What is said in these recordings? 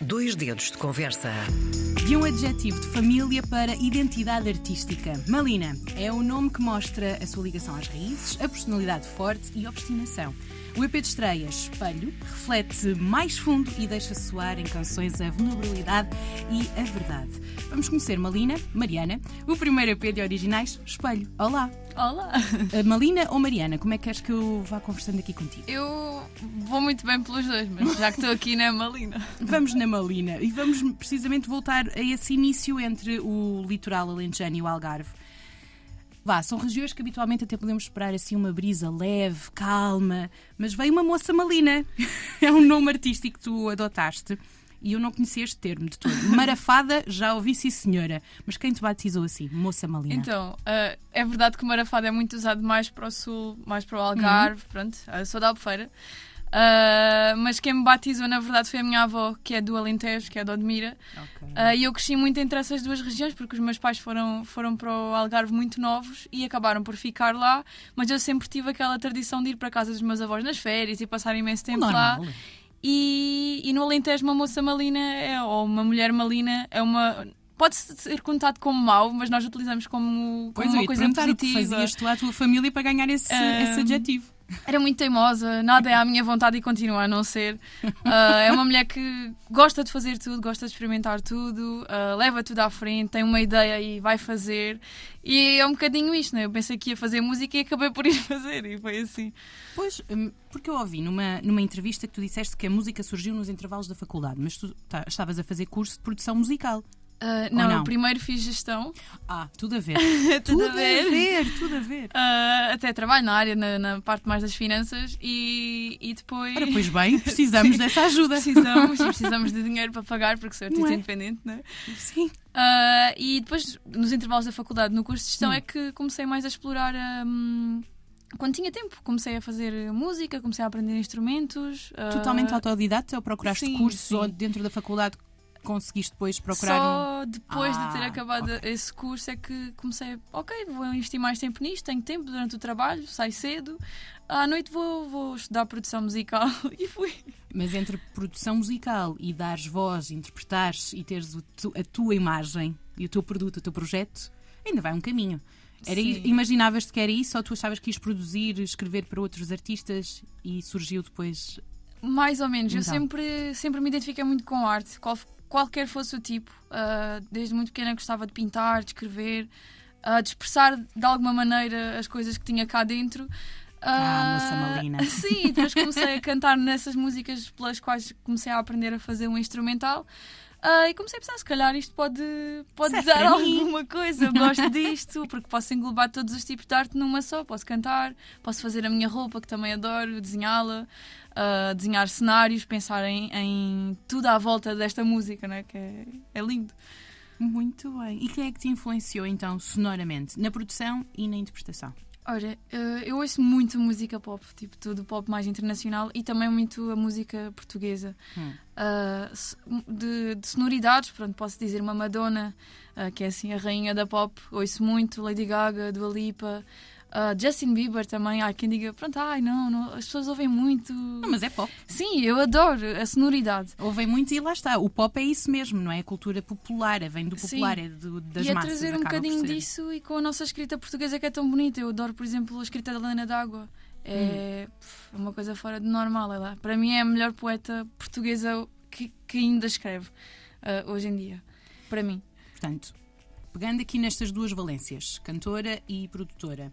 Dois dedos de conversa. De um adjetivo de família para identidade artística. Malina é o nome que mostra a sua ligação às raízes, a personalidade forte e obstinação. O EP de estreia, Espelho, reflete mais fundo e deixa soar em canções a vulnerabilidade e a verdade. Vamos conhecer Malina, Mariana, o primeiro EP de originais, Espelho. Olá! Olá! Uh, Malina ou Mariana, como é que queres que eu vá conversando aqui contigo? Eu vou muito bem pelos dois, mas já que estou aqui na Malina. Vamos na Malina e vamos precisamente voltar a esse início entre o litoral alentejano e o Algarve. Vá, são regiões que habitualmente até podemos esperar assim uma brisa leve, calma, mas veio uma moça malina. é um nome artístico que tu adotaste e eu não conhecia este termo de todo. Marafada, já ouvi sim senhora, mas quem te batizou assim? Moça malina? Então, uh, é verdade que marafada é muito usado mais para o sul, mais para o Algarve, uhum. pronto, uh, sou da Albufeira. Uh, mas quem me batizou, na verdade, foi a minha avó, que é do Alentejo, que é de Odmira. Okay. Uh, e eu cresci muito entre essas duas regiões, porque os meus pais foram, foram para o Algarve muito novos e acabaram por ficar lá. Mas eu sempre tive aquela tradição de ir para a casa dos meus avós nas férias e passar imenso tempo Normal. lá. E, e no Alentejo, uma moça malina é, ou uma mulher malina é uma pode ser contado como mau, mas nós utilizamos como, como uma coisa positiva. O que fazias tu à tua família para ganhar esse, uh, esse adjetivo? Era muito teimosa, nada é à minha vontade e continua a não ser. Uh, é uma mulher que gosta de fazer tudo, gosta de experimentar tudo, uh, leva tudo à frente, tem uma ideia e vai fazer. E é um bocadinho isto, né? Eu pensei que ia fazer música e acabei por ir fazer, e foi assim. Pois, hum, porque eu ouvi numa, numa entrevista que tu disseste que a música surgiu nos intervalos da faculdade, mas tu tá, estavas a fazer curso de produção musical. Uh, não, não, primeiro fiz gestão. Ah, tudo a ver. tudo, tudo, a ver. ver. Tudo a ver. Uh, até trabalho na área, na, na, parte mais das finanças e, e depois. Ora, pois bem, precisamos dessa ajuda. precisamos, precisamos de dinheiro para pagar, porque sou artista é? independente, não é? Sim. Uh, e depois, nos intervalos da faculdade, no curso de gestão, hum. é que comecei mais a explorar. Um, quando tinha tempo, comecei a fazer música, comecei a aprender instrumentos. Totalmente autodidata ou procuraste sim, cursos sim. dentro da faculdade conseguiste depois procurar Só um... depois ah, de ter ah, acabado okay. esse curso é que comecei, ok, vou investir mais tempo nisto, tenho tempo durante o trabalho, saio cedo, à noite vou, vou estudar produção musical e fui. Mas entre produção musical e dares voz, interpretares e teres a tua imagem e o teu produto, o teu projeto, ainda vai um caminho. Era, imaginavas-te que era isso ou tu achavas que ias produzir, escrever para outros artistas e surgiu depois mais ou menos. Então. Eu sempre, sempre me identifiquei muito com arte. Qual, qualquer fosse o tipo. Uh, desde muito pequena gostava de pintar, de escrever, uh, de expressar de alguma maneira as coisas que tinha cá dentro. Uh, ah, moça malina. Sim, depois comecei a cantar nessas músicas pelas quais comecei a aprender a fazer um instrumental. Uh, e comecei a pensar, se calhar isto pode, pode dar alguma coisa. Gosto disto, porque posso englobar todos os tipos de arte numa só. Posso cantar, posso fazer a minha roupa, que também adoro, desenhá-la uh, desenhar cenários, pensar em, em, tudo à volta desta música, né? que é, é lindo. Muito bem. E quem é que te influenciou então sonoramente na produção e na interpretação? Olha, ah, eu ouço muito música pop, tipo tudo pop mais internacional e também muito a música portuguesa. Hum. Uh, de, de, sonoridades, pronto, posso dizer uma Madonna, uh, que é assim a rainha da pop, ouço muito, Lady Gaga, Dua Lipa, Uh, Justin Bieber também, há quem diga, pronto, ai não, não, as pessoas ouvem muito. Não, mas é pop. Sim, eu adoro a sonoridade. Ouvem muito e lá está. O pop é isso mesmo, não é? A cultura popular, é, vem do popular, Sim. é do, das e massas. E a trazer um bocadinho disso e com a nossa escrita portuguesa que é tão bonita. Eu adoro, por exemplo, a escrita da Helena D'Água. É hum. uma coisa fora de normal. Ela, para mim, é a melhor poeta portuguesa que, que ainda escreve uh, hoje em dia. Para mim. Portanto, pegando aqui nestas duas valências, cantora e produtora,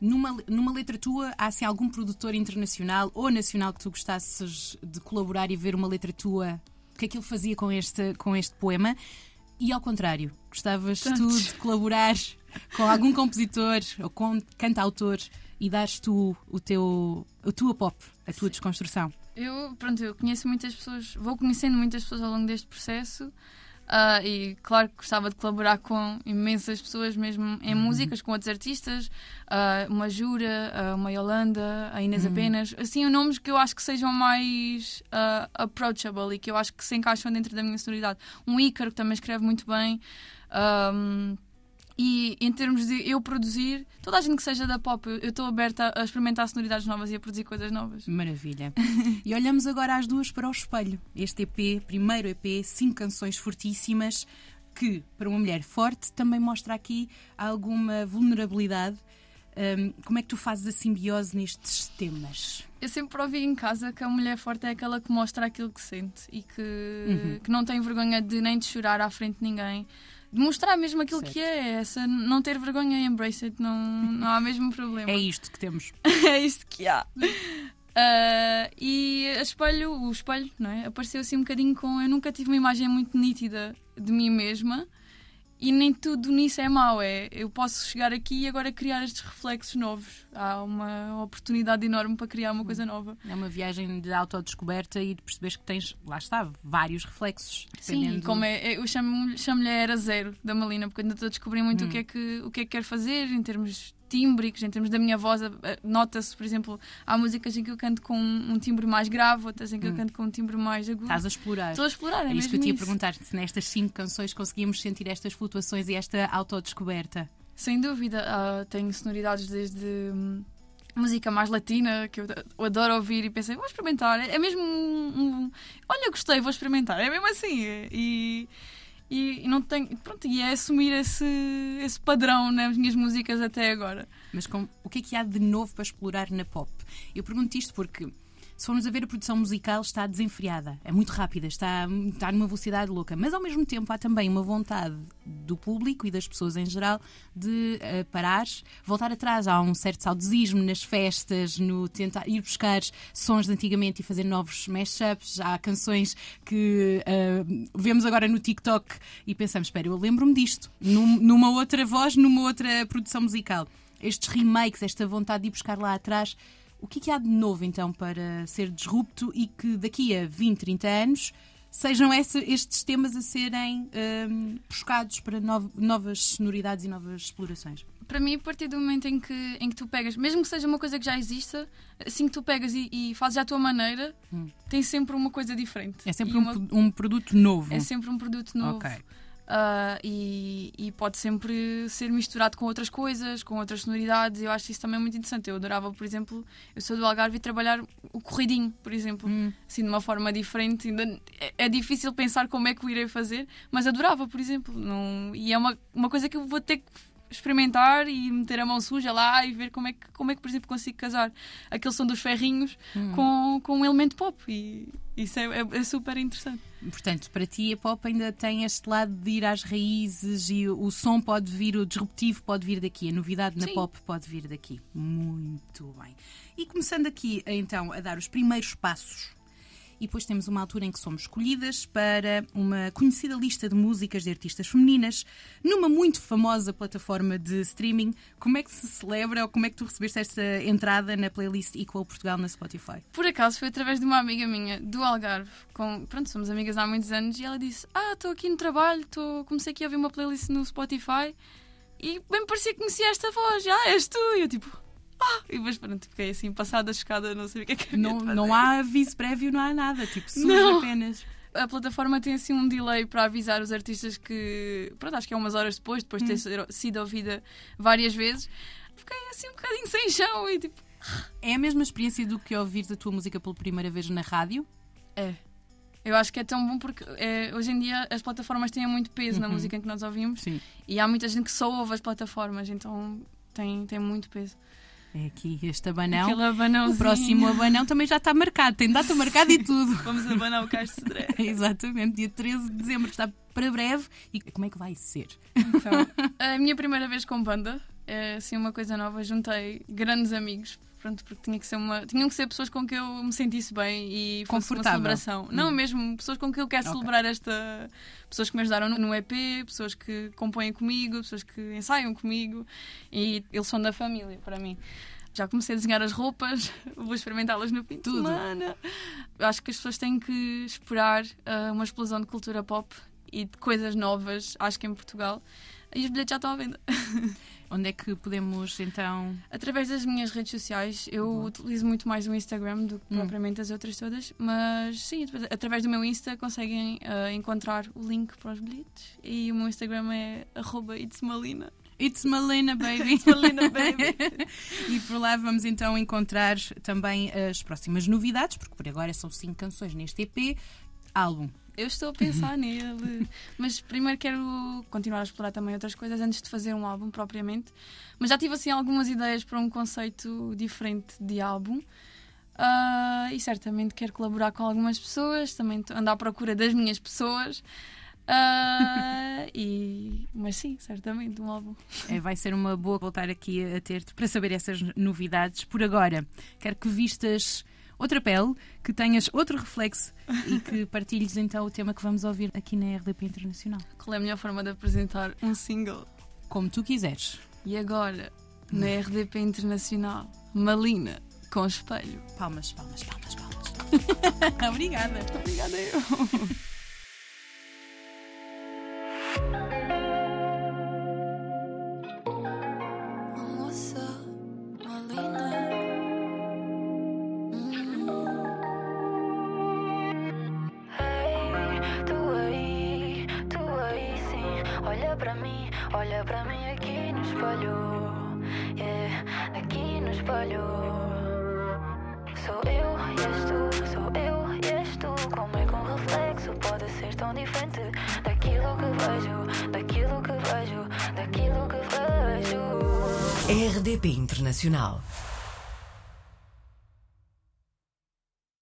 numa, numa letra tua, há assim algum produtor internacional ou nacional que tu gostasses de colaborar e ver uma letra tua, que aquilo fazia com este, com este poema? E ao contrário, gostavas Tantos. tu de colaborar com algum compositor ou com cantautor e dares tu o teu, a tua pop, a tua Sim. desconstrução? Eu, pronto, eu conheço muitas pessoas, vou conhecendo muitas pessoas ao longo deste processo Uh, e claro que gostava de colaborar com imensas pessoas, mesmo em uhum. músicas, com outros artistas, uh, uma Jura, uh, uma Yolanda, a Inês uhum. Apenas, assim, nomes que eu acho que sejam mais approachable e que eu acho que se encaixam dentro da minha sonoridade. Um Ícaro que também escreve muito bem. Um, E em termos de eu produzir, toda a gente que seja da pop, eu estou aberta a experimentar sonoridades novas e a produzir coisas novas. Maravilha. e olhamos agora as duas para o espelho. Este EP, primeiro EP, cinco canções fortíssimas, que para uma mulher forte também mostra aqui alguma vulnerabilidade. Um, como é que tu fazes a simbiose nestes temas? Eu sempre ouvi em casa que a mulher forte é aquela que mostra aquilo que sente e que, uhum. que não tem vergonha de nem de chorar à frente de ninguém mostrar mesmo aquilo certo. que é, essa, não ter vergonha, embrace it, não, não há mesmo problema. É isto que temos. é isto que há. Uh, e espelho, o espelho, não é? Apareceu assim um bocadinho com. Eu nunca tive uma imagem muito nítida de mim mesma e nem tudo nisso é mau. É, eu posso chegar aqui e agora criar estes reflexos novos. Há uma oportunidade enorme para criar uma coisa nova. É uma viagem de autodescoberta e de perceberes que tens, lá está, vários reflexos. Sim, como é, eu chamo-lhe chamo a era zero da Malina, porque ainda estou a descobrir muito hum. o, que é que, o que é que quero fazer em termos tímbricos, em termos da minha voz, nota-se, por exemplo, há músicas em que eu canto com um timbre mais grave, outras em que hum. eu canto com um timbre mais agudo. Estás a explorar. Estou a explorar, é, é isso que eu te ia perguntar, se nestas cinco canções conseguimos sentir estas flutuações e esta autodescoberta. Sem dúvida, uh, tenho sonoridades desde hum, música mais latina que eu, eu, adoro ouvir e pensei, vou experimentar. É mesmo um, um, olha, gostei, vou experimentar. É mesmo assim. E e, e, não tenho, pronto, e é assumir esse, esse padrão nas minhas músicas até agora. Mas com, o que é que há de novo para explorar na pop? Eu pergunto isto porque se formos a ver a produção musical, está desenfreada, é muito rápida, está, está numa velocidade louca, mas ao mesmo tempo há também uma vontade do público e das pessoas em geral de uh, parar, voltar atrás. Há um certo saudosismo nas festas, no tentar ir buscar sons de antigamente e fazer novos mashups. Há canções que uh, vemos agora no TikTok e pensamos: espera, eu lembro-me disto, num, numa outra voz, numa outra produção musical. Estes remakes, esta vontade de ir buscar lá atrás o que, é que há de novo então para ser disrupto e que daqui a 20, 30 anos sejam esse, estes temas a serem um, buscados para no, novas sonoridades e novas explorações? Para mim, a partir do momento em que, em que tu pegas, mesmo que seja uma coisa que já exista, assim que tu pegas e, e fazes à tua maneira, hum. tem sempre uma coisa diferente. É sempre um, uma... um, produto novo. É sempre um produto novo. Okay. Uh, e, e, pode sempre ser misturado com outras coisas, com outras sonoridades. Eu acho isso também muito interessante. Eu adorava, por exemplo, eu sou do Algarve e trabalhar o corridinho, por exemplo, hum. assim de uma forma diferente. Ainda é, é, difícil pensar como é que o irei fazer, mas adorava, por exemplo. Não, e é uma, uma coisa que eu vou ter que experimentar e meter a mão suja lá e ver como é que, como é que por exemplo, consigo casar aquele som dos ferrinhos hum. com, com um elemento pop. E isso é, é, é, super interessante. Portanto, para ti a pop ainda tem este lado de ir às raízes e o, som pode vir, o disruptivo pode vir daqui, a novidade na Sim. pop pode vir daqui. Muito bem. E começando aqui então a dar os primeiros passos e depois temos uma altura em que somos escolhidas para uma conhecida lista de músicas de artistas femininas numa muito famosa plataforma de streaming. Como é que se celebra ou como é que tu recebeste esta entrada na playlist Equal Portugal na Spotify? Por acaso foi através de uma amiga minha do Algarve, com, pronto, somos amigas há muitos anos, e ela disse: Ah, estou aqui no trabalho, tô, comecei aqui a ouvir uma playlist no Spotify e bem parecia que conhecia esta voz. Ah, és tu! E eu tipo, ah! E depois pronto, fiquei assim, passada, chocada, não sei o que é que não, não há aviso prévio, não há nada, tipo, surge não. apenas. A plataforma tem assim um delay para avisar os artistas que, pronto, acho que é umas horas depois, depois de ter hum. sido ouvida várias vezes. Fiquei assim um bocadinho sem chão e tipo. É a mesma experiência do que ouvir a tua música pela primeira vez na rádio? É. Eu acho que é tão bom porque é, hoje em dia as plataformas têm muito peso uhum. na música que nós ouvimos Sim. e há muita gente que só ouve as plataformas, então tem, tem muito peso. É aqui este abanão. O próximo abanão também já está marcado, tem data marcada e tudo. Vamos abanar o Cais de. Exatamente, dia 13 de dezembro está para breve. E como é que vai ser? Então, a minha primeira vez com banda é assim uma coisa nova. Juntei grandes amigos, pronto, porque tinha que ser uma, tinham que ser pessoas com que eu me sentisse bem e fosse uma celebração. Hum. Não, mesmo pessoas com que eu quero okay. celebrar esta. Pessoas que me ajudaram no EP, pessoas que compõem comigo, pessoas que ensaiam comigo e eles são da família para mim. Já comecei a desenhar as roupas, vou experimentá-las no fim de semana. Acho que as pessoas têm que esperar uh, uma explosão de cultura pop e de coisas novas, acho que em Portugal. E os bilhetes já estão à venda. Onde é que podemos então. Através das minhas redes sociais. Eu Boa. utilizo muito mais o Instagram do que hum. propriamente as outras todas. Mas sim, através do meu Insta conseguem uh, encontrar o link para os bilhetes. E o meu Instagram é @itsmalina. It's Malena Baby. It's Malena Baby. e por lá vamos então encontrar também as próximas novidades, porque por agora são cinco canções neste EP, álbum. Eu estou a pensar nele. Mas primeiro quero continuar a explorar também outras coisas antes de fazer um álbum propriamente. Mas já tive assim algumas ideias para um conceito diferente de álbum. Uh, e certamente quero colaborar com algumas pessoas, também andar à procura das minhas pessoas. Uh, e, mas sim, certamente um álbum. É, vai ser uma boa voltar aqui a ter-te para saber essas novidades. Por agora, quero que vistas outra pele, que tenhas outro reflexo e que partilhes então o tema que vamos ouvir aqui na RDP Internacional. Qual é a melhor forma de apresentar um single? Como tu quiseres. E agora, na RDP Internacional, Malina com espelho. Palmas, palmas, palmas, palmas. Obrigada. Obrigada eu. espelho. Sou eu e és tu, sou eu e és tu. Como é que um reflexo pode ser tão diferente daquilo que vejo, daquilo que vejo, daquilo que vejo? RDP Internacional.